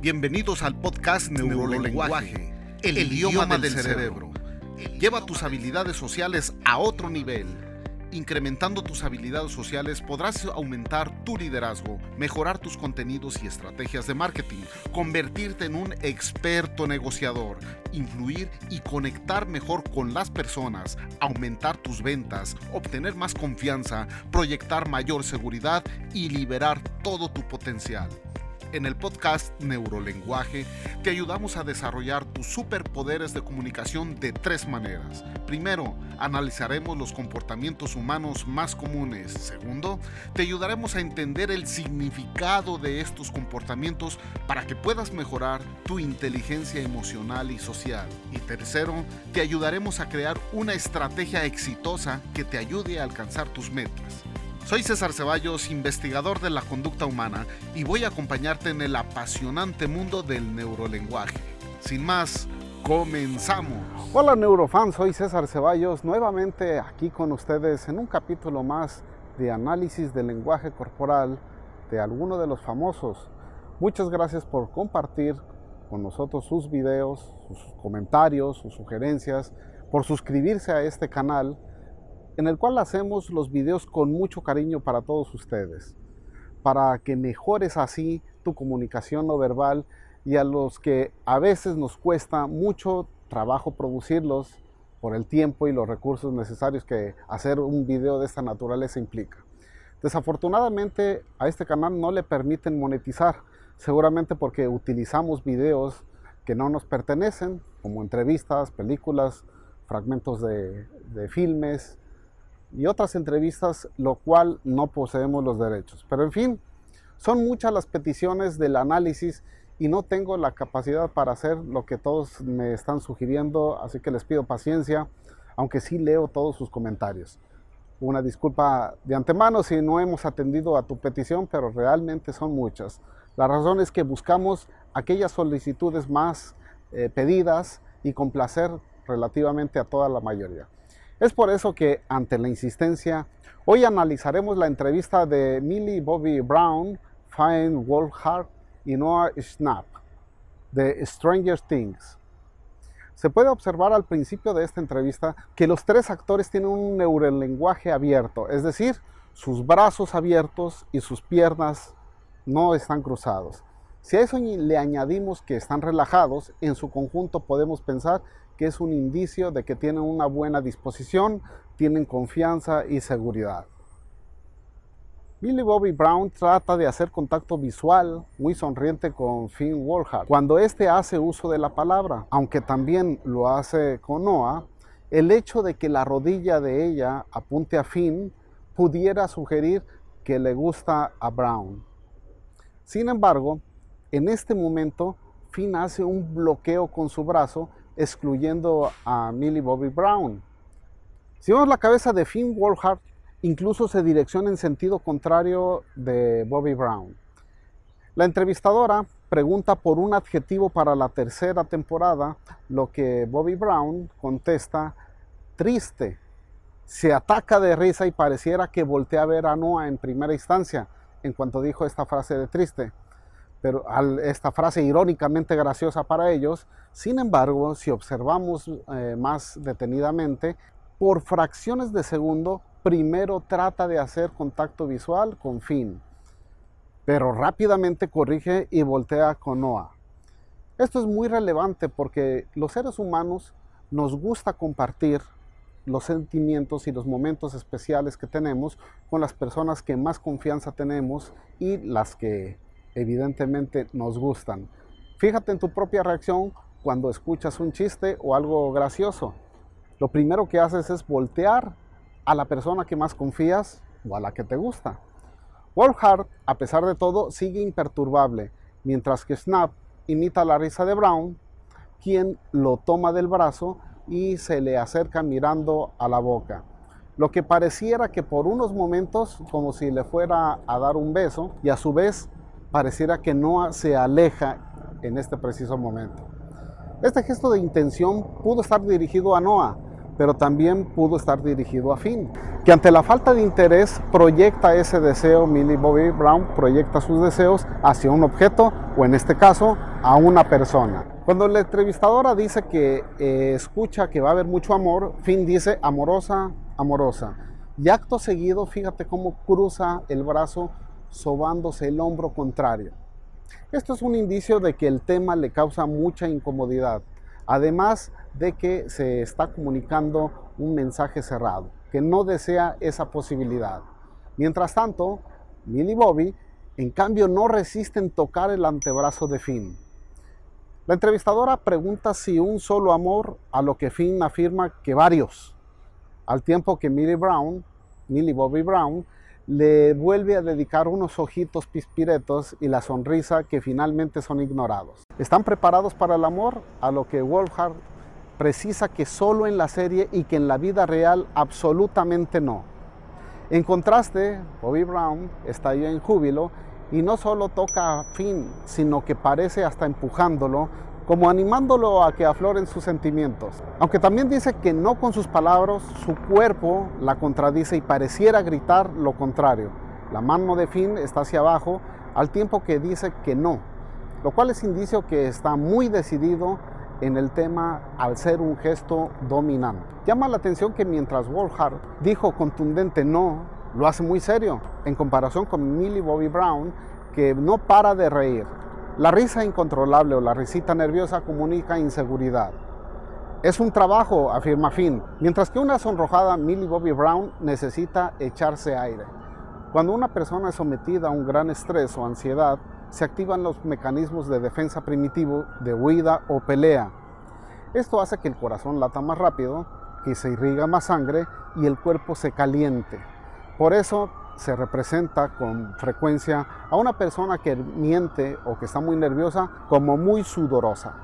Bienvenidos al podcast Neurolenguaje, el, idioma, del, cerebro. Lleva tus habilidades sociales a otro nivel. Incrementando tus habilidades sociales podrás aumentar tu liderazgo, mejorar tus contenidos y estrategias de marketing, convertirte en un experto negociador, influir y conectar mejor con las personas, aumentar tus ventas, obtener más confianza, proyectar mayor seguridad y liberar todo tu potencial. En el podcast Neurolenguaje te ayudamos a desarrollar tus superpoderes de comunicación de tres maneras. Primero, analizaremos los comportamientos humanos más comunes. Segundo, te ayudaremos a entender el significado de estos comportamientos para que puedas mejorar tu inteligencia emocional y social. Y tercero, te ayudaremos a crear una estrategia exitosa que te ayude a alcanzar tus metas. Soy César Ceballos, investigador de la conducta humana, y voy a acompañarte en el apasionante mundo del neurolenguaje. Sin más, comenzamos. Hola neurofans, soy César Ceballos, nuevamente aquí con ustedes en un capítulo más de análisis del lenguaje corporal de alguno de los famosos. Muchas gracias por compartir con nosotros sus videos, sus comentarios, sus sugerencias, por suscribirse a este canal en el cual hacemos los videos con mucho cariño para todos ustedes, para que mejores así tu comunicación no verbal y a los que a veces nos cuesta mucho trabajo producirlos por el tiempo y los recursos necesarios que hacer un video de esta naturaleza implica. Desafortunadamente a este canal no le permiten monetizar, seguramente porque utilizamos videos que no nos pertenecen, como entrevistas, películas, fragmentos de, de filmes, y otras entrevistas, lo cual no poseemos los derechos. Pero en fin, son muchas las peticiones del análisis y no tengo la capacidad para hacer lo que todos me están sugiriendo, así que les pido paciencia, aunque sí leo todos sus comentarios. Una disculpa de antemano si no hemos atendido a tu petición, pero realmente son muchas. La razón es que buscamos aquellas solicitudes más eh, pedidas y complacer relativamente a toda la mayoría. Es por eso que, ante la insistencia, hoy analizaremos la entrevista de Millie Bobby Brown, Fine Wolfhard y Noah Schnapp de Stranger Things. Se puede observar al principio de esta entrevista que los tres actores tienen un neurolenguaje abierto, es decir, sus brazos abiertos y sus piernas no están cruzados. Si a eso le añadimos que están relajados, en su conjunto podemos pensar que es un indicio de que tienen una buena disposición, tienen confianza y seguridad. Billy Bobby Brown trata de hacer contacto visual muy sonriente con Finn Wolfhard cuando éste hace uso de la palabra, aunque también lo hace con Noah, el hecho de que la rodilla de ella apunte a Finn pudiera sugerir que le gusta a Brown. Sin embargo, en este momento, Finn hace un bloqueo con su brazo, excluyendo a Millie Bobby Brown. Si vemos la cabeza de Finn Wolfhard, incluso se direcciona en sentido contrario de Bobby Brown. La entrevistadora pregunta por un adjetivo para la tercera temporada, lo que Bobby Brown contesta triste. Se ataca de risa y pareciera que voltea a ver a Noah en primera instancia en cuanto dijo esta frase de triste pero esta frase irónicamente graciosa para ellos. Sin embargo, si observamos eh, más detenidamente, por fracciones de segundo, primero trata de hacer contacto visual con Finn, pero rápidamente corrige y voltea con Noah. Esto es muy relevante porque los seres humanos nos gusta compartir los sentimientos y los momentos especiales que tenemos con las personas que más confianza tenemos y las que evidentemente nos gustan. Fíjate en tu propia reacción cuando escuchas un chiste o algo gracioso. Lo primero que haces es voltear a la persona que más confías o a la que te gusta. Wolfhard, a pesar de todo, sigue imperturbable, mientras que Snap imita la risa de Brown, quien lo toma del brazo y se le acerca mirando a la boca. Lo que pareciera que por unos momentos como si le fuera a dar un beso y a su vez pareciera que Noah se aleja en este preciso momento. Este gesto de intención pudo estar dirigido a Noah, pero también pudo estar dirigido a Finn, que ante la falta de interés proyecta ese deseo, Millie Bobby Brown proyecta sus deseos hacia un objeto o en este caso a una persona. Cuando la entrevistadora dice que eh, escucha que va a haber mucho amor, Finn dice amorosa, amorosa. Y acto seguido, fíjate cómo cruza el brazo sobándose el hombro contrario. Esto es un indicio de que el tema le causa mucha incomodidad, además de que se está comunicando un mensaje cerrado, que no desea esa posibilidad. Mientras tanto, Millie Bobby, en cambio, no resisten tocar el antebrazo de Finn. La entrevistadora pregunta si un solo amor, a lo que Finn afirma que varios, al tiempo que Millie Brown, Millie Bobby Brown, le vuelve a dedicar unos ojitos pispiretos y la sonrisa que finalmente son ignorados. ¿Están preparados para el amor? A lo que Wolfhard precisa que solo en la serie y que en la vida real absolutamente no. En contraste, Bobby Brown está ahí en júbilo y no solo toca a Finn, sino que parece hasta empujándolo como animándolo a que afloren sus sentimientos. Aunque también dice que no con sus palabras, su cuerpo la contradice y pareciera gritar lo contrario. La mano de Finn está hacia abajo al tiempo que dice que no, lo cual es indicio que está muy decidido en el tema al ser un gesto dominante. Llama la atención que mientras Wolfhard dijo contundente no, lo hace muy serio en comparación con Millie Bobby Brown que no para de reír. La risa incontrolable o la risita nerviosa comunica inseguridad. Es un trabajo, afirma Finn, mientras que una sonrojada Millie Bobby Brown necesita echarse aire. Cuando una persona es sometida a un gran estrés o ansiedad, se activan los mecanismos de defensa primitivo de huida o pelea. Esto hace que el corazón lata más rápido, que se irriga más sangre y el cuerpo se caliente. Por eso se representa con frecuencia a una persona que miente o que está muy nerviosa como muy sudorosa.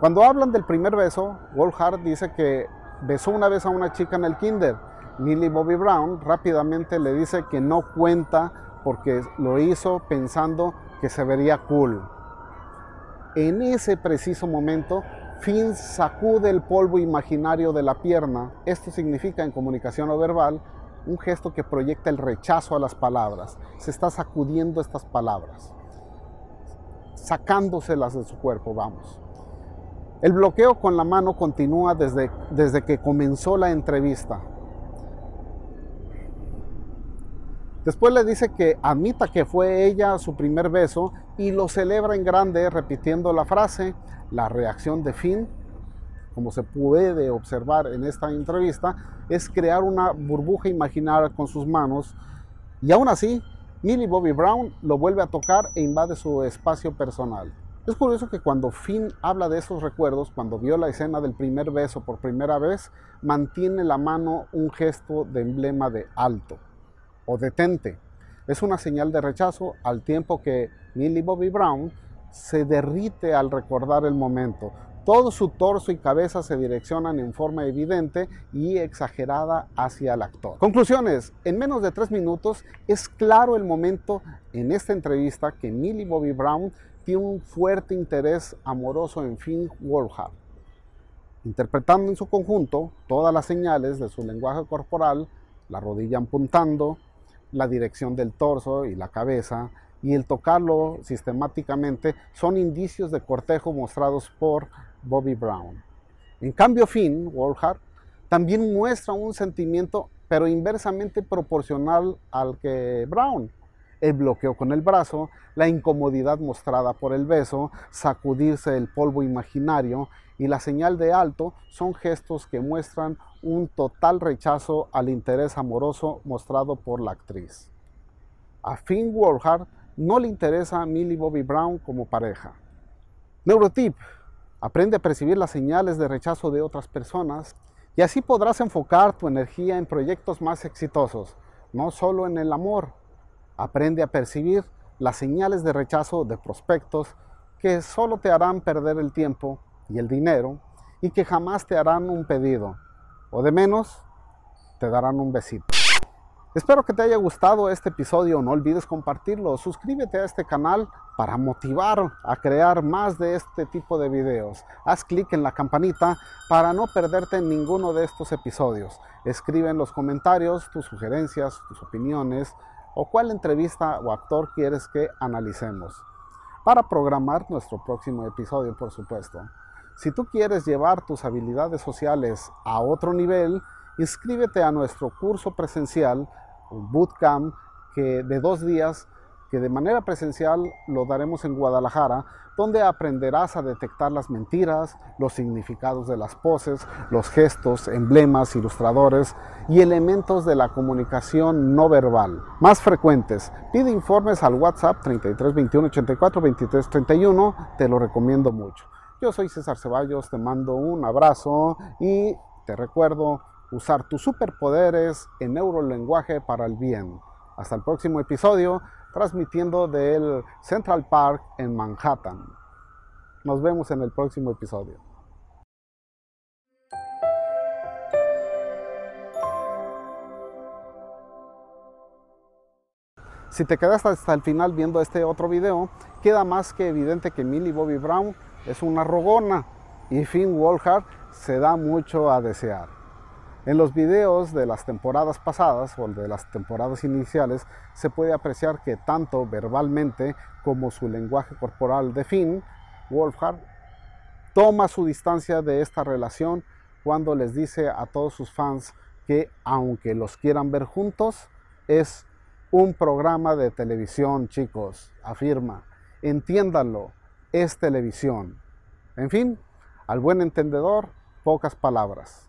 Cuando hablan del primer beso, Wolfhard dice que besó una vez a una chica en el kinder. Millie Bobby Brown rápidamente le dice que no cuenta porque lo hizo pensando que se vería cool. En ese preciso momento, Finn sacude el polvo imaginario de la pierna. Esto significa en comunicación no verbal un gesto que proyecta el rechazo a las palabras. Se está sacudiendo estas palabras, sacándoselas de su cuerpo, vamos. El bloqueo con la mano continúa desde, desde que comenzó la entrevista. Después le dice que admita que fue ella su primer beso y lo celebra en grande repitiendo la frase, la reacción de Finn como se puede observar en esta entrevista, es crear una burbuja imaginaria con sus manos y aún así Millie Bobby Brown lo vuelve a tocar e invade su espacio personal. Es curioso que cuando Finn habla de esos recuerdos, cuando vio la escena del primer beso por primera vez, mantiene la mano un gesto de emblema de alto o detente. Es una señal de rechazo al tiempo que Millie Bobby Brown se derrite al recordar el momento, todo su torso y cabeza se direccionan en forma evidente y exagerada hacia el actor. Conclusiones. En menos de tres minutos es claro el momento en esta entrevista que Millie Bobby Brown tiene un fuerte interés amoroso en Finn Wolfhard. Interpretando en su conjunto todas las señales de su lenguaje corporal, la rodilla apuntando, la dirección del torso y la cabeza, y el tocarlo sistemáticamente son indicios de cortejo mostrados por Bobby Brown. En cambio, Finn Wolfhard también muestra un sentimiento, pero inversamente proporcional al que Brown. El bloqueo con el brazo, la incomodidad mostrada por el beso, sacudirse el polvo imaginario y la señal de alto son gestos que muestran un total rechazo al interés amoroso mostrado por la actriz. A Finn Wolfhard no le interesa a Millie Bobby Brown como pareja. Neurotip Aprende a percibir las señales de rechazo de otras personas y así podrás enfocar tu energía en proyectos más exitosos, no solo en el amor. Aprende a percibir las señales de rechazo de prospectos que solo te harán perder el tiempo y el dinero y que jamás te harán un pedido o de menos te darán un besito. Espero que te haya gustado este episodio, no olvides compartirlo, suscríbete a este canal para motivar a crear más de este tipo de videos. Haz clic en la campanita para no perderte ninguno de estos episodios. Escribe en los comentarios tus sugerencias, tus opiniones o cuál entrevista o actor quieres que analicemos para programar nuestro próximo episodio, por supuesto. Si tú quieres llevar tus habilidades sociales a otro nivel, inscríbete a nuestro curso presencial un bootcamp que de dos días que de manera presencial lo daremos en Guadalajara, donde aprenderás a detectar las mentiras, los significados de las poses, los gestos, emblemas, ilustradores y elementos de la comunicación no verbal. Más frecuentes, pide informes al WhatsApp 33 21 84 23 31, te lo recomiendo mucho. Yo soy César Ceballos, te mando un abrazo y te recuerdo usar tus superpoderes en neurolenguaje para el bien. Hasta el próximo episodio, transmitiendo del Central Park en Manhattan. Nos vemos en el próximo episodio. Si te quedaste hasta el final viendo este otro video, queda más que evidente que Millie Bobby Brown es una rogona y Finn Wolfhard se da mucho a desear. En los videos de las temporadas pasadas o de las temporadas iniciales se puede apreciar que tanto verbalmente como su lenguaje corporal de Finn, Wolfhard toma su distancia de esta relación cuando les dice a todos sus fans que aunque los quieran ver juntos, es un programa de televisión, chicos, afirma. Entiéndanlo, es televisión. En fin, al buen entendedor, pocas palabras.